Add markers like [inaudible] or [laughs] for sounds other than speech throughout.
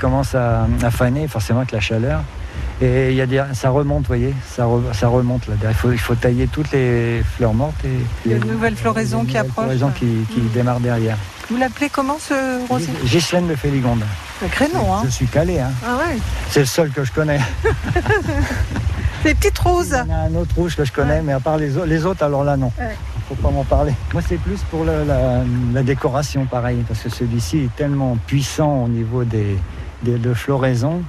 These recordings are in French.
commence à, à faner, forcément avec la chaleur. Et il y a des, ça remonte, vous voyez, ça, re- ça remonte là. Il faut, il faut tailler toutes les fleurs mortes et Il y a les- une nouvelle floraison les qui approche. floraisons qui, qui Mhm. démarrent derrière. Vous l'appelez comment ce rosier Ghislaine de Féligonde. Sacré nom, hein Je suis calé, hein. Ah ouais c'est le seul que je connais. [laughs] Des petites roses. Il y en a un autre rouge que je connais, Ouais. mais à part les, autres- les autres, alors là, non. Ouais. Faut pas m'en parler. Moi, c'est plus pour la décoration, pareil, parce que celui-ci est tellement puissant au niveau des, des- de floraison.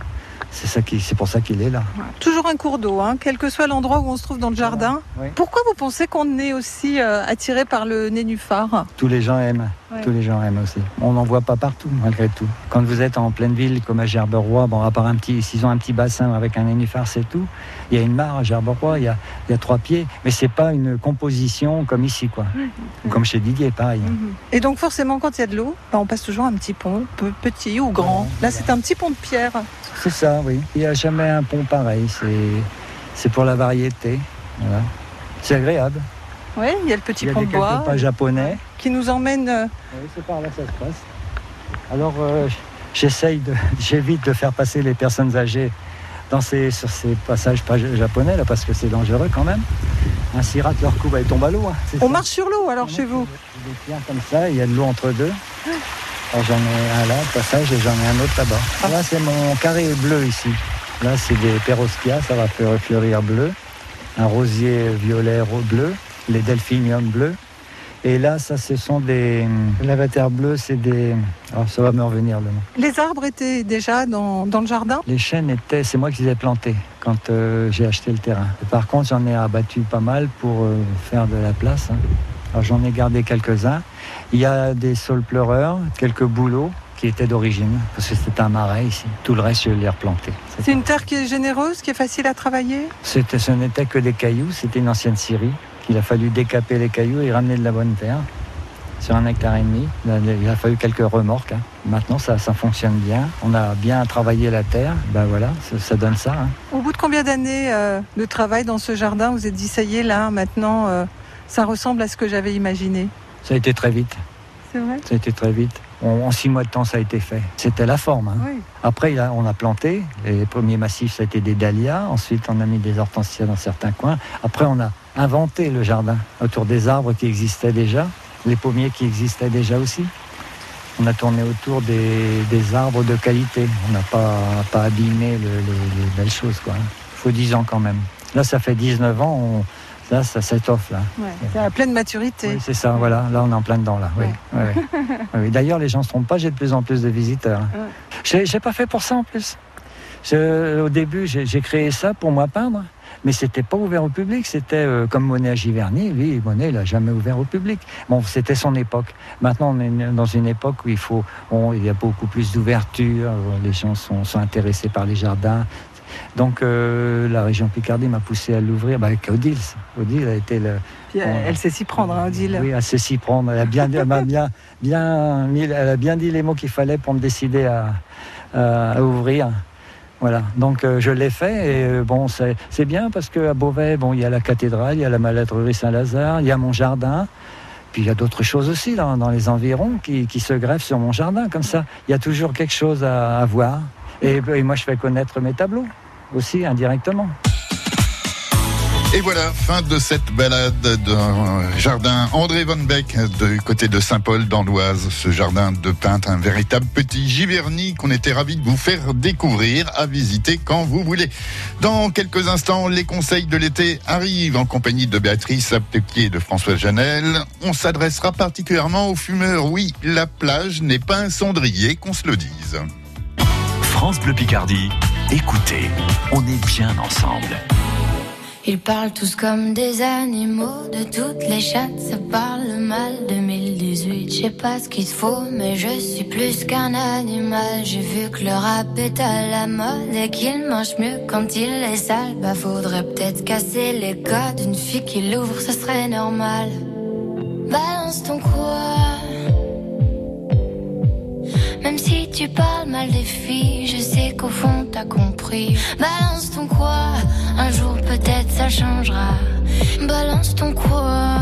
C'est ça qui, c'est pour ça qu'il est là. Toujours un cours d'eau, hein, quel que soit l'endroit où on se trouve dans le jardin. Pourquoi vous pensez qu'on est aussi euh, attiré par le nénuphar? Tous les gens aiment. Ouais. Tous les gens aiment aussi. On n'en voit pas partout, malgré tout. Quand vous êtes en pleine ville, comme à Gerberoy, bon, à part un petit, s'ils ont un petit bassin avec un nénuphar, c'est tout. Il y a une mare à Gerberoy, il y a, il y a trois pieds, mais c'est pas une composition comme ici, quoi. Comme chez Didier, pareil. Mhm. Et donc forcément, quand il y a de l'eau, bah, on passe toujours un petit pont, petit ou grand. Là, c'est un petit pont de pierre. C'est ça, oui. Il n'y a jamais un pont pareil. C'est, c'est pour la variété. Voilà. C'est agréable. Oui, il y a le petit il y a pont des de bois pas japonais. qui nous emmène. euh, Oui, c'est par là que ça se passe. Alors, euh, j'essaye de, [laughs] j'évite de faire passer les personnes âgées dans ces, sur ces passages pas japonais, là, parce que c'est dangereux quand même. Ainsi rate leur coup, bah, ils tombent à l'eau. hein, On ça. marche sur l'eau alors chez vous pierres comme ça, il y a de l'eau entre deux. Alors, j'en ai un là, au passage, et j'en ai un autre là-bas. Ah. Là, c'est mon carré bleu ici. Là, c'est des perovskias, ça va faire fleurir bleu. Un rosier violet bleu, les delphiniums bleus. Et là, ça, ce sont des lavataires bleus, c'est des. Alors, ça va me revenir le nom. Les arbres étaient déjà dans, dans le jardin? Les chênes étaient, c'est moi qui les ai plantés quand euh, j'ai acheté le terrain. Et par contre, j'en ai abattu pas mal pour euh, faire de la place. hein. Alors, j'en ai gardé quelques-uns. Il y a des saules pleureurs, quelques bouleaux qui étaient d'origine, parce que c'était un marais ici. Tout le reste, je l'ai replanté. C'est une terre qui est généreuse, qui est facile à travailler? Ce n'était que des cailloux, c'était une ancienne scierie qu'il a fallu décaper les cailloux et ramener de la bonne terre sur un hectare et demi. Il a fallu quelques remorques. hein. Maintenant, ça, ça fonctionne bien. On a bien travaillé la terre. Ben voilà, ça, ça donne ça. hein. Au bout de combien d'années euh, de travail dans ce jardin, vous vous êtes dit ça y est là, maintenant, euh, ça ressemble à ce que j'avais imaginé? Ça a été très vite. C'est vrai? Ça a été très vite. En, en six mois de temps, ça a été fait. C'était la forme. hein. Oui. Après, on a planté. Les premiers massifs, ça a été des dahlias. Ensuite, on a mis des hortensias dans certains coins. Après, on a inventé le jardin autour des arbres qui existaient déjà, les pommiers qui existaient déjà aussi. On a tourné autour des, des arbres de qualité. On n'a pas, pas abîmé le- les, les belles choses. Il faut 10 ans quand même. Là, ça fait 19 ans. on- là, ça s'étoffe. Là. Ouais, c'est à pleine maturité. Oui, c'est ça, voilà. Là, on est en plein dedans, là. Oui, Ouais. [laughs] oui, D'ailleurs, les gens ne se trompent pas, j'ai de plus en plus de visiteurs. J'ai j'ai pas fait pour ça en plus. Je- au début, j'ai j'ai créé ça pour moi peindre, mais c'était pas ouvert au public. C'était euh, comme Monet à Giverny. Lui, Monet, il a jamais ouvert au public. Bon, c'était son époque. Maintenant, on est dans une époque où il faut, on- il y a beaucoup plus d'ouverture. euh, Les gens sont, sont intéressés par les jardins. Donc, euh, la région Picardie m'a poussé à l'ouvrir bah, avec Odile. Odile a été le, Puis elle, elle sait s'y prendre, hein, Odile. oui, elle sait s'y prendre. Elle a bien, elle bien, bien, mis- elle a bien dit les mots qu'il fallait pour me décider à, à- à ouvrir. Voilà. Donc euh, je l'ai fait et euh, bon, c'est c'est bien parce qu'à Beauvais, bon, il y a la cathédrale, il y a la maladrerie Saint-Lazare, il y a mon jardin. Puis il y a d'autres choses aussi dans, dans les environs qui, qui se greffent sur mon jardin. Comme ça, il y a toujours quelque chose à, à voir. Et, moi, je fais connaître mes tableaux aussi indirectement. Et voilà, fin de cette balade dans le jardin André Van Beck du côté de Saint-Paul dans l'Oise. Ce jardin de peintre, un véritable petit Giverny qu'on était ravis de vous faire découvrir, à visiter quand vous voulez. Dans quelques instants, les conseils de l'été arrivent en compagnie de Béatrice Aptepied et de François Janel. On s'adressera particulièrement aux fumeurs. Oui, la plage n'est pas un cendrier, qu'on se le dise. France Bleu Picardie, écoutez, on est bien ensemble. Ils parlent tous comme des animaux, de toutes les chattes, ça parle mal. 2018, je sais pas ce qu'il faut, mais je suis plus qu'un animal. J'ai vu que le rap est à la mode et qu'il mange mieux quand il est sale. Bah faudrait peut-être casser les codes, une fille qui l'ouvre, ce serait normal. Balance ton quoi tu parles mal des filles, je sais qu'au fond t'as compris. Balance ton quoi, un jour peut-être ça changera. Balance ton quoi.